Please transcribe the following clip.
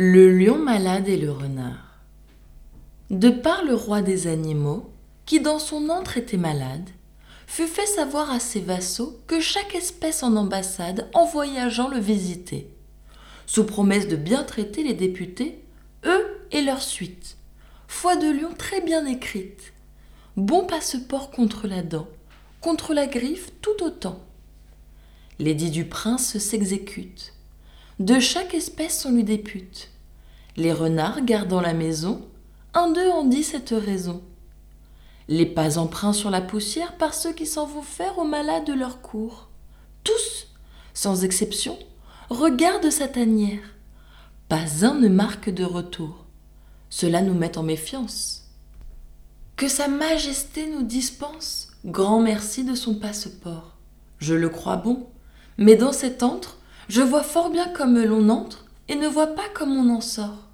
Le lion malade et le renard. De par le roi des animaux, qui dans son antre était malade, fut fait savoir à ses vassaux que chaque espèce en ambassade en voyageant le visitait, sous promesse de bien traiter les députés, eux et leur suite. Foi de lion très bien écrite, bon passeport contre la dent, contre la griffe tout autant. L'édit du prince s'exécute de chaque espèce on lui députe. Les renards gardant la maison, un d'eux en dit cette raison. Les pas empreints sur la poussière par ceux qui s'en vont faire aux malades de leur cour. Tous, sans exception, regardent sa tanière. Pas un ne marque de retour. Cela nous met en méfiance. Que Sa Majesté nous dispense grand merci de son passeport. Je le crois bon, mais dans cet antre, je vois fort bien comme l'on entre et ne vois pas comme on en sort.